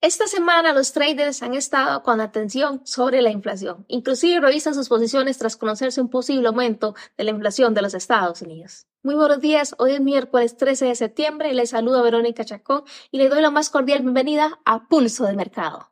Esta semana los traders han estado con atención sobre la inflación. Inclusive revisan sus posiciones tras conocerse un posible aumento de la inflación de los Estados Unidos. Muy buenos días, hoy es miércoles 13 de septiembre y les saluda Verónica Chacón y le doy la más cordial bienvenida a Pulso de Mercado.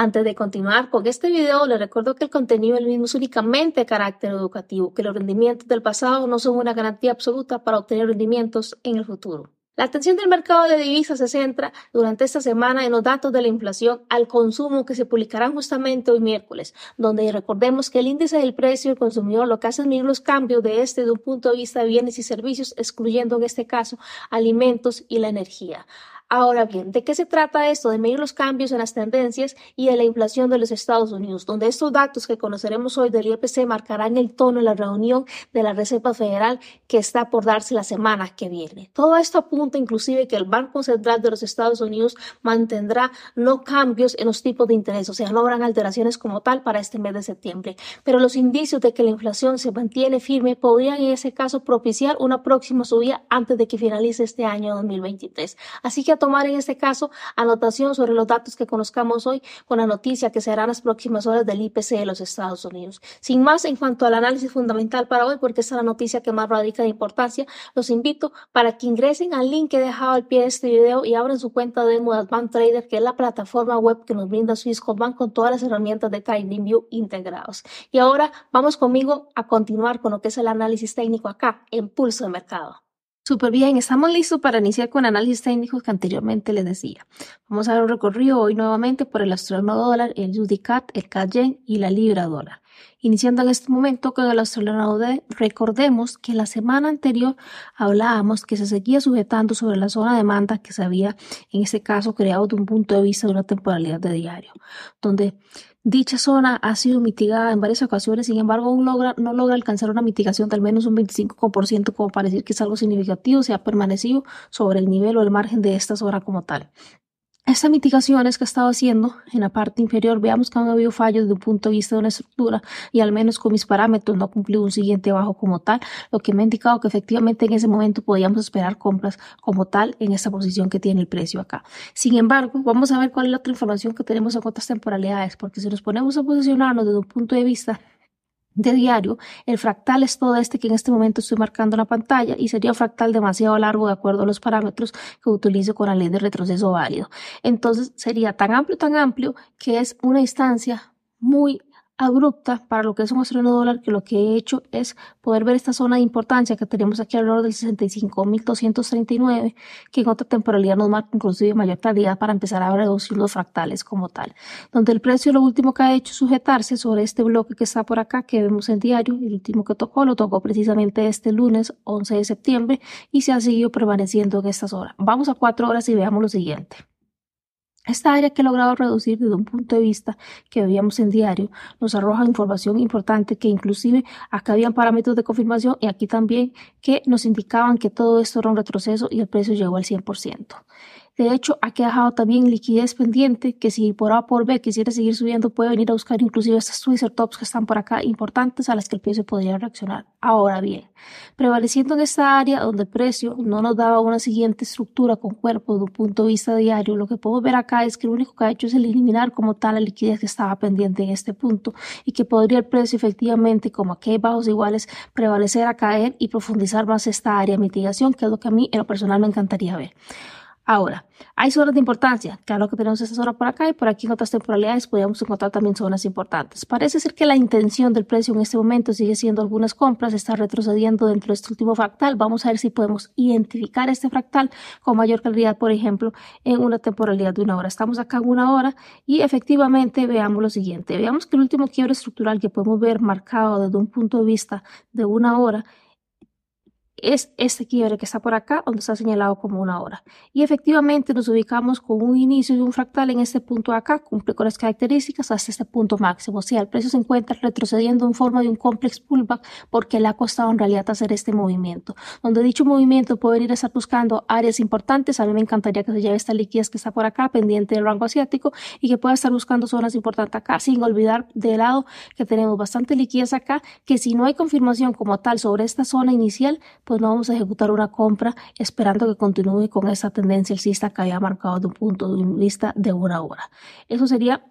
Antes de continuar con este video, les recuerdo que el contenido del mismo es únicamente de carácter educativo, que los rendimientos del pasado no son una garantía absoluta para obtener rendimientos en el futuro. La atención del mercado de divisas se centra durante esta semana en los datos de la inflación al consumo que se publicarán justamente hoy miércoles, donde recordemos que el índice del precio del consumidor lo que hace es medir los cambios de este de un punto de vista de bienes y servicios, excluyendo en este caso alimentos y la energía. Ahora bien, ¿de qué se trata esto? De medir los cambios en las tendencias y de la inflación de los Estados Unidos, donde estos datos que conoceremos hoy del IPC marcarán el tono en la reunión de la Reserva Federal que está por darse la semana que viene. Todo esto apunta inclusive que el Banco Central de los Estados Unidos mantendrá no cambios en los tipos de interés, o sea, no habrán alteraciones como tal para este mes de septiembre. Pero los indicios de que la inflación se mantiene firme podrían en ese caso propiciar una próxima subida antes de que finalice este año 2023. Así que tomar en este caso anotación sobre los datos que conozcamos hoy con la noticia que serán las próximas horas del IPC de los Estados Unidos. Sin más, en cuanto al análisis fundamental para hoy, porque esta es la noticia que más radica de importancia, los invito para que ingresen al link que he dejado al pie de este video y abran su cuenta de Bank Trader, que es la plataforma web que nos brinda Swisscom con todas las herramientas de TradingView integrados. Y ahora vamos conmigo a continuar con lo que es el análisis técnico acá en Pulso de Mercado. Súper bien, estamos listos para iniciar con análisis técnicos que anteriormente les decía. Vamos a dar un recorrido hoy nuevamente por el australiano dólar, el UDCAT, el CAD y la libra dólar. Iniciando en este momento con el australiano dólar, recordemos que la semana anterior hablábamos que se seguía sujetando sobre la zona de demanda que se había, en este caso, creado de un punto de vista de una temporalidad de diario, donde Dicha zona ha sido mitigada en varias ocasiones, sin embargo, logra, no logra alcanzar una mitigación de al menos un 25% como para decir que es algo significativo, se ha permanecido sobre el nivel o el margen de esta zona como tal. Esta mitigación es que ha estado haciendo en la parte inferior, veamos que han habido fallos desde un punto de vista de una estructura y al menos con mis parámetros no ha cumplido un siguiente bajo como tal, lo que me ha indicado que efectivamente en ese momento podíamos esperar compras como tal en esta posición que tiene el precio acá. Sin embargo, vamos a ver cuál es la otra información que tenemos en otras temporalidades, porque si nos ponemos a posicionarnos desde un punto de vista de diario, el fractal es todo este que en este momento estoy marcando en la pantalla y sería un fractal demasiado largo de acuerdo a los parámetros que utilizo con la ley de retroceso válido. Entonces sería tan amplio, tan amplio que es una distancia muy abrupta para lo que es un australiano dólar, que lo que he hecho es poder ver esta zona de importancia que tenemos aquí alrededor del 65.239, que en otra temporalidad nos marca inclusive mayor claridad para empezar a reducir los fractales como tal. Donde el precio lo último que ha hecho es sujetarse sobre este bloque que está por acá, que vemos en diario, el último que tocó, lo tocó precisamente este lunes 11 de septiembre y se ha seguido permaneciendo en estas horas. Vamos a cuatro horas y veamos lo siguiente. Esta área que he logrado reducir desde un punto de vista que veíamos en diario nos arroja información importante que inclusive acá habían parámetros de confirmación y aquí también que nos indicaban que todo esto era un retroceso y el precio llegó al 100%. De hecho, ha quedado también liquidez pendiente que si por A por B quisiera seguir subiendo puede venir a buscar inclusive estas Twitter tops que están por acá importantes a las que el precio podría reaccionar. Ahora bien, prevaleciendo en esta área donde el precio no nos daba una siguiente estructura con cuerpo de un punto de vista diario, lo que podemos ver acá es que lo único que ha hecho es eliminar como tal la liquidez que estaba pendiente en este punto y que podría el precio efectivamente como aquí hay bajos iguales prevalecer a caer y profundizar más esta área de mitigación que es lo que a mí en lo personal me encantaría ver. Ahora, hay zonas de importancia. Claro que tenemos esta zona por acá y por aquí en otras temporalidades podríamos encontrar también zonas importantes. Parece ser que la intención del precio en este momento sigue siendo algunas compras, está retrocediendo dentro de este último fractal. Vamos a ver si podemos identificar este fractal con mayor claridad, por ejemplo, en una temporalidad de una hora. Estamos acá en una hora y efectivamente veamos lo siguiente. Veamos que el último quiebre estructural que podemos ver marcado desde un punto de vista de una hora es este quiebre que está por acá, donde está señalado como una hora. Y efectivamente nos ubicamos con un inicio de un fractal en este punto acá, cumple con las características hasta este punto máximo. O sea, el precio se encuentra retrocediendo en forma de un complex pullback porque le ha costado en realidad hacer este movimiento. Donde dicho movimiento puede ir a estar buscando áreas importantes, a mí me encantaría que se lleve esta liquidez que está por acá, pendiente del rango asiático, y que pueda estar buscando zonas importantes acá, sin olvidar de lado que tenemos bastante liquidez acá, que si no hay confirmación como tal sobre esta zona inicial, pues no vamos a ejecutar una compra esperando que continúe con esa tendencia alcista que haya marcado de un punto de vista de una hora. Eso sería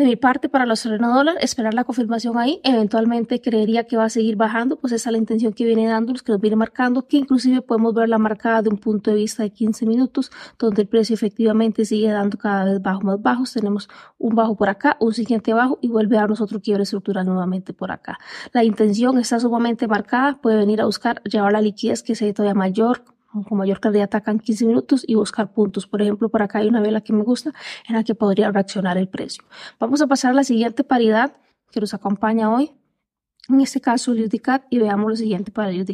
de mi parte, para los dólar, esperar la confirmación ahí. Eventualmente creería que va a seguir bajando, pues esa es la intención que viene dándonos, que nos viene marcando, que inclusive podemos ver la marcada de un punto de vista de 15 minutos, donde el precio efectivamente sigue dando cada vez bajos más bajos. Tenemos un bajo por acá, un siguiente bajo y vuelve a darnos otro quiebre estructural nuevamente por acá. La intención está sumamente marcada, puede venir a buscar llevar la liquidez que sea todavía mayor, con mayor calidad atacan 15 minutos y buscar puntos. Por ejemplo, por acá hay una vela que me gusta en la que podría reaccionar el precio. Vamos a pasar a la siguiente paridad que nos acompaña hoy. En este caso, el y veamos lo siguiente para el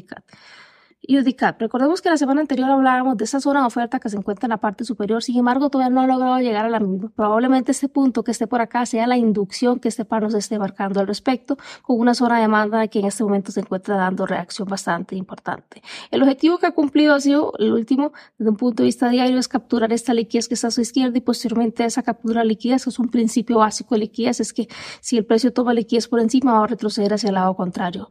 y UDCAT. Recordemos que la semana anterior hablábamos de esa zona de oferta que se encuentra en la parte superior, sin embargo todavía no ha logrado llegar a la misma. Probablemente este punto que esté por acá sea la inducción que este par nos esté marcando al respecto, con una zona de demanda que en este momento se encuentra dando reacción bastante importante. El objetivo que ha cumplido ha sido el último, desde un punto de vista diario, es capturar esta liquidez que está a su izquierda y posteriormente esa captura de liquidez, que es un principio básico de liquidez, es que si el precio toma liquidez por encima va a retroceder hacia el lado contrario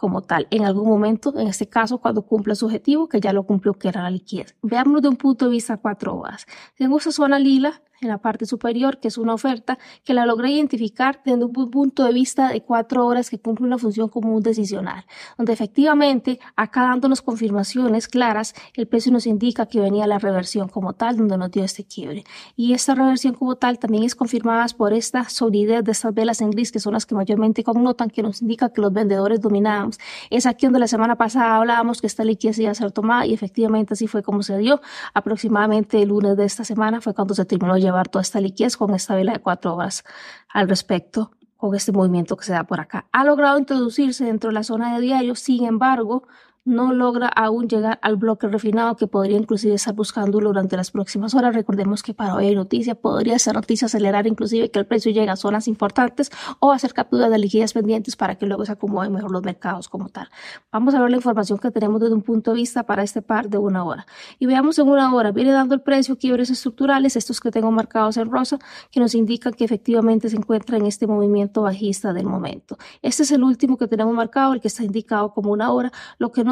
como tal en algún momento, en este caso cuando cumpla su objetivo, que ya lo cumplió, que era la liquidez. Veámoslo de un punto de vista cuatro horas. Tengo esa zona lila en la parte superior, que es una oferta que la logré identificar desde un punto de vista de cuatro horas que cumple una función común decisional, donde efectivamente acá dándonos confirmaciones claras, el precio nos indica que venía la reversión como tal, donde nos dio este quiebre. Y esta reversión como tal también es confirmada por esta solidez de estas velas en gris, que son las que mayormente connotan, que nos indica que los vendedores dominamos. Es aquí donde la semana pasada hablábamos que esta liquidez iba a ser tomada y efectivamente así fue como se dio. Aproximadamente el lunes de esta semana fue cuando se terminó ya llevar toda esta liquidez con esta vela de cuatro horas al respecto con este movimiento que se da por acá. Ha logrado introducirse dentro de la zona de diario, sin embargo, no logra aún llegar al bloque refinado que podría inclusive estar buscándolo durante las próximas horas. Recordemos que para hoy hay noticia, podría ser noticia acelerar inclusive que el precio llegue a zonas importantes o hacer captura de liquidez pendientes para que luego se acomoden mejor los mercados como tal. Vamos a ver la información que tenemos desde un punto de vista para este par de una hora. Y veamos en una hora, viene dando el precio quiebres estructurales, estos que tengo marcados en rosa, que nos indican que efectivamente se encuentra en este movimiento bajista del momento. Este es el último que tenemos marcado, el que está indicado como una hora, lo que nos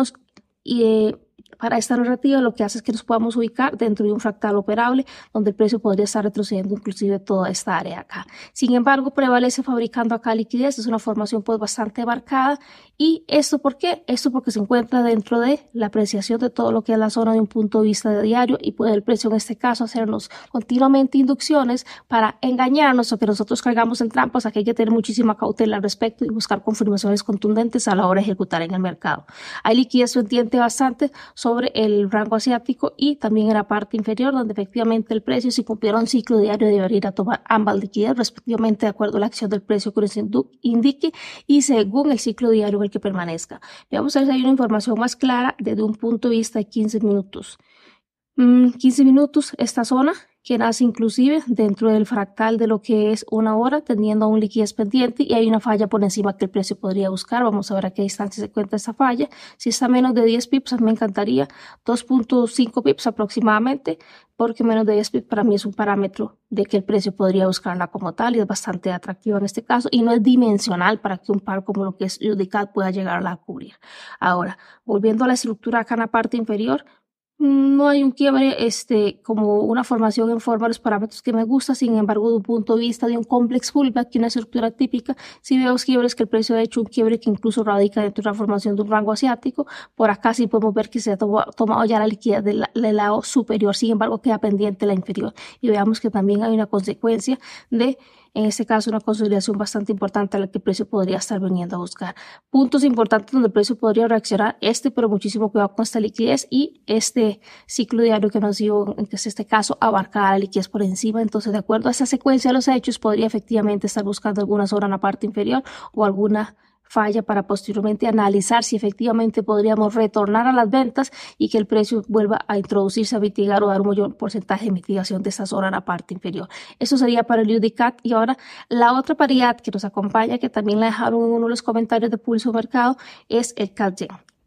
y para esta narrativa lo que hace es que nos podamos ubicar dentro de un fractal operable donde el precio podría estar retrocediendo inclusive toda esta área acá. Sin embargo, prevalece fabricando acá liquidez, es una formación pues bastante marcada y esto ¿por qué? Esto porque se encuentra dentro de la apreciación de todo lo que es la zona de un punto de vista de diario y puede el precio en este caso hacernos continuamente inducciones para engañarnos o que nosotros cargamos en trampas, aquí hay que tener muchísima cautela al respecto y buscar confirmaciones contundentes a la hora de ejecutar en el mercado. Hay liquidez pendiente bastante el rango asiático y también en la parte inferior, donde efectivamente el precio, si cumpliera un ciclo diario, debería ir a tomar ambas liquidez, respectivamente de acuerdo a la acción del precio que les indique y según el ciclo diario en el que permanezca. Ver si hay una información más clara desde un punto de vista de 15 minutos. 15 mm, minutos, esta zona que nace inclusive dentro del fractal de lo que es una hora, teniendo un liquidez pendiente y hay una falla por encima que el precio podría buscar. Vamos a ver a qué distancia se cuenta esa falla. Si está menos de 10 pips, me encantaría 2.5 pips aproximadamente, porque menos de 10 pips para mí es un parámetro de que el precio podría buscarla como tal y es bastante atractivo en este caso y no es dimensional para que un par como lo que es UDCAT pueda llegar a cubrir. Ahora, volviendo a la estructura acá en la parte inferior, no hay un quiebre este, como una formación en forma de los parámetros que me gusta, sin embargo, de un punto de vista de un complex pullback y una estructura típica, si veo quiebres que el precio ha hecho un quiebre que incluso radica dentro de una formación de un rango asiático, por acá sí podemos ver que se ha tomado ya la liquidez del lado superior, sin embargo, queda pendiente la inferior. Y veamos que también hay una consecuencia de en este caso una consolidación bastante importante a la que el precio podría estar viniendo a buscar. Puntos importantes donde el precio podría reaccionar, este, pero muchísimo cuidado con esta liquidez y este ciclo diario que nos dio, en este caso, abarcar la liquidez por encima. Entonces, de acuerdo a esa secuencia de los hechos, podría efectivamente estar buscando alguna zona en la parte inferior o alguna falla para posteriormente analizar si efectivamente podríamos retornar a las ventas y que el precio vuelva a introducirse, a mitigar o dar un mayor porcentaje de mitigación de esa zona en la parte inferior. Eso sería para el UDCAT y ahora la otra paridad que nos acompaña, que también la dejaron en uno de los comentarios de Pulso Mercado, es el CAD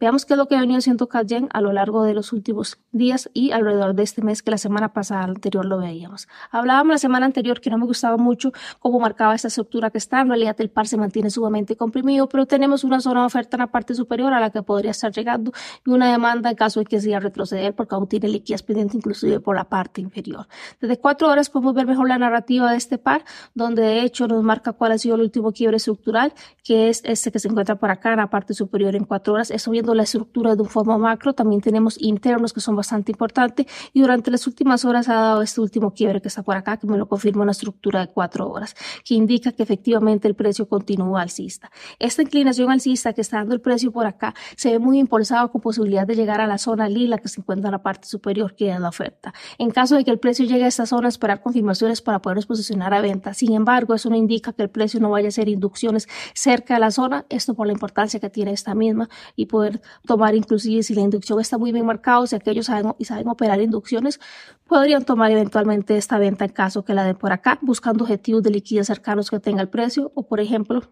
Veamos qué es lo que ha venido haciendo CAD a lo largo de los últimos días y alrededor de este mes que la semana pasada anterior lo veíamos. Hablábamos la semana anterior que no me gustaba mucho cómo marcaba esta estructura que está. En realidad el par se mantiene sumamente comprimido, pero tenemos una zona de oferta en la parte superior a la que podría estar llegando y una demanda en caso de que sea retroceder porque aún tiene liquidez pendiente inclusive por la parte inferior. Desde cuatro horas podemos ver mejor la narrativa de este par, donde de hecho nos marca cuál ha sido el último quiebre estructural, que es este que se encuentra por acá en la parte superior en cuatro horas. Eso viendo la estructura de un forma macro, también tenemos internos que son bastante importantes y durante las últimas horas ha dado este último quiebre que está por acá, que me lo confirma una estructura de cuatro horas, que indica que efectivamente el precio continúa alcista. Esta inclinación alcista que está dando el precio por acá se ve muy impulsado con posibilidad de llegar a la zona lila que se encuentra en la parte superior que es la oferta. En caso de que el precio llegue a esta zona, esperar confirmaciones para podernos posicionar a venta. Sin embargo, eso no indica que el precio no vaya a hacer inducciones cerca de la zona, esto por la importancia que tiene esta misma y poder tomar inclusive si la inducción está muy bien marcada, o si aquellos saben y saben operar inducciones, podrían tomar eventualmente esta venta en caso que la den por acá, buscando objetivos de liquidez cercanos que tenga el precio o por ejemplo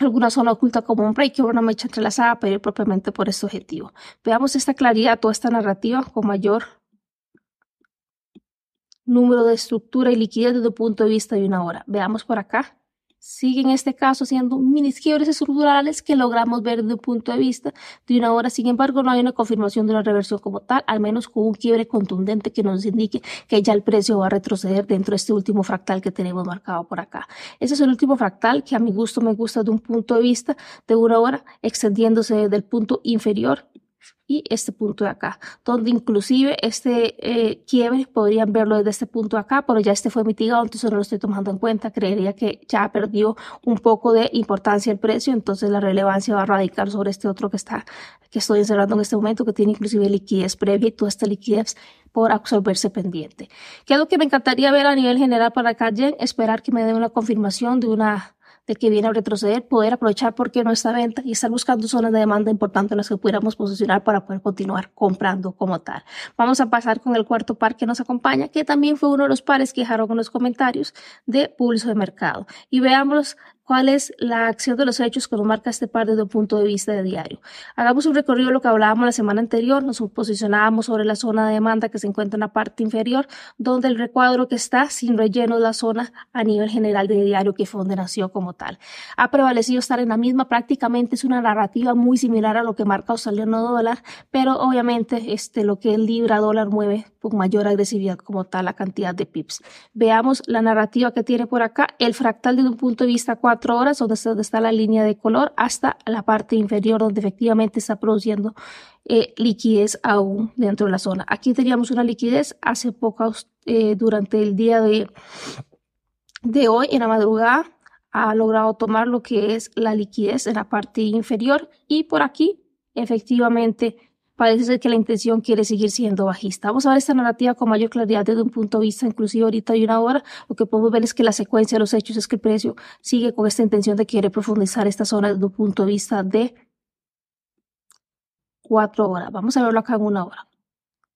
alguna zona oculta como un break o una mecha entrelazada pero propiamente por este objetivo. Veamos esta claridad, toda esta narrativa con mayor número de estructura y liquidez desde el punto de vista de una hora. Veamos por acá sigue en este caso siendo mini quiebres estructurales que logramos ver desde un punto de vista de una hora. Sin embargo, no hay una confirmación de una reversión como tal, al menos con un quiebre contundente que nos indique que ya el precio va a retroceder dentro de este último fractal que tenemos marcado por acá. Ese es el último fractal que a mi gusto me gusta de un punto de vista de una hora, extendiéndose desde el punto inferior y este punto de acá, donde inclusive este eh, quiebre podrían verlo desde este punto de acá, pero ya este fue mitigado, entonces no lo estoy tomando en cuenta, creería que ya perdió un poco de importancia el precio, entonces la relevancia va a radicar sobre este otro que está, que estoy encerrando en este momento, que tiene inclusive liquidez previa y toda esta liquidez por absorberse pendiente. ¿Qué es lo que me encantaría ver a nivel general para calle? Esperar que me den una confirmación de una de que viene a retroceder, poder aprovechar por qué no está venta y estar buscando zonas de demanda importantes en las que pudiéramos posicionar para poder continuar comprando como tal. Vamos a pasar con el cuarto par que nos acompaña, que también fue uno de los pares que dejaron en los comentarios de pulso de mercado. Y veamos cuál es la acción de los hechos que nos marca este par desde un punto de vista de diario. Hagamos un recorrido de lo que hablábamos la semana anterior, nos posicionábamos sobre la zona de demanda que se encuentra en la parte inferior, donde el recuadro que está sin relleno es la zona a nivel general de diario que fue donde nació como tal. Ha prevalecido estar en la misma, prácticamente es una narrativa muy similar a lo que marca australiano dólar, pero obviamente este, lo que el libra dólar mueve mayor agresividad como tal la cantidad de pips. Veamos la narrativa que tiene por acá, el fractal desde un punto de vista 4 horas, donde está, la línea de color, hasta la parte inferior, donde efectivamente está produciendo eh, liquidez aún dentro de la zona. Aquí teníamos una liquidez hace poco, eh, durante el día de, de hoy, en la madrugada, ha logrado tomar lo que es la liquidez en la parte inferior y por aquí efectivamente parece ser que la intención quiere seguir siendo bajista. Vamos a ver esta narrativa con mayor claridad desde un punto de vista, inclusive ahorita y una hora. Lo que podemos ver es que la secuencia de los hechos es que el precio sigue con esta intención de querer profundizar esta zona desde un punto de vista de cuatro horas. Vamos a verlo acá en una hora.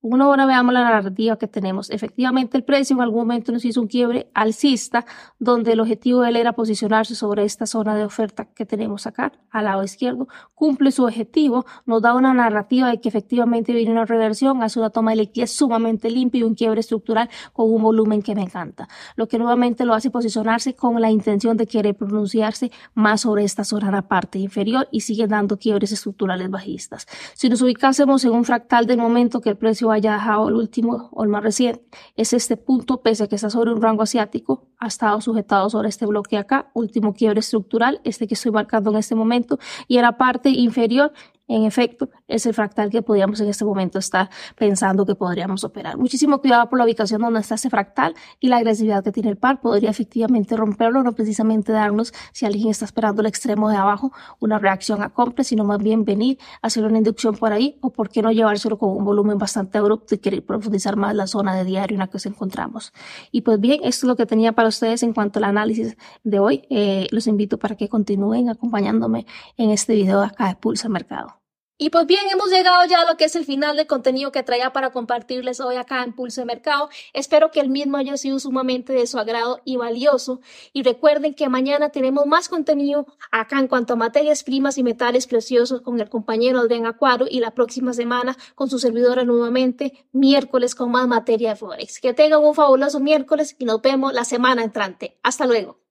Una hora veamos la narrativa que tenemos. Efectivamente, el precio en algún momento nos hizo un quiebre alcista, donde el objetivo de él era posicionarse sobre esta zona de oferta que tenemos acá, al lado izquierdo. Cumple su objetivo, nos da una narrativa de que efectivamente viene una reversión, hace una toma de liquidez sumamente limpia y un quiebre estructural con un volumen que me encanta. Lo que nuevamente lo hace posicionarse con la intención de querer pronunciarse más sobre esta zona en la parte inferior y sigue dando quiebres estructurales bajistas. Si nos ubicásemos en un fractal del momento que el precio haya dejado el último o el más reciente, es este punto, pese a que está sobre un rango asiático, ha estado sujetado sobre este bloque acá, último quiebre estructural, este que estoy marcando en este momento, y en la parte inferior en efecto, es el fractal que podríamos en este momento estar pensando que podríamos operar. Muchísimo cuidado por la ubicación donde está ese fractal y la agresividad que tiene el par podría efectivamente romperlo, no precisamente darnos, si alguien está esperando el extremo de abajo, una reacción a compra, sino más bien venir a hacer una inducción por ahí o por qué no llevárselo con un volumen bastante abrupto y querer profundizar más la zona de diario en la que nos encontramos. Y pues bien, esto es lo que tenía para ustedes en cuanto al análisis de hoy. Eh, los invito para que continúen acompañándome en este video de acá de Pulsa Mercado. Y pues bien, hemos llegado ya a lo que es el final del contenido que traía para compartirles hoy acá en Pulso de Mercado. Espero que el mismo haya sido sumamente de su agrado y valioso. Y recuerden que mañana tenemos más contenido acá en cuanto a materias primas y metales preciosos con el compañero Adrián Acuaro y la próxima semana con su servidora nuevamente miércoles con más materia de Forex. Que tengan un fabuloso miércoles y nos vemos la semana entrante. Hasta luego.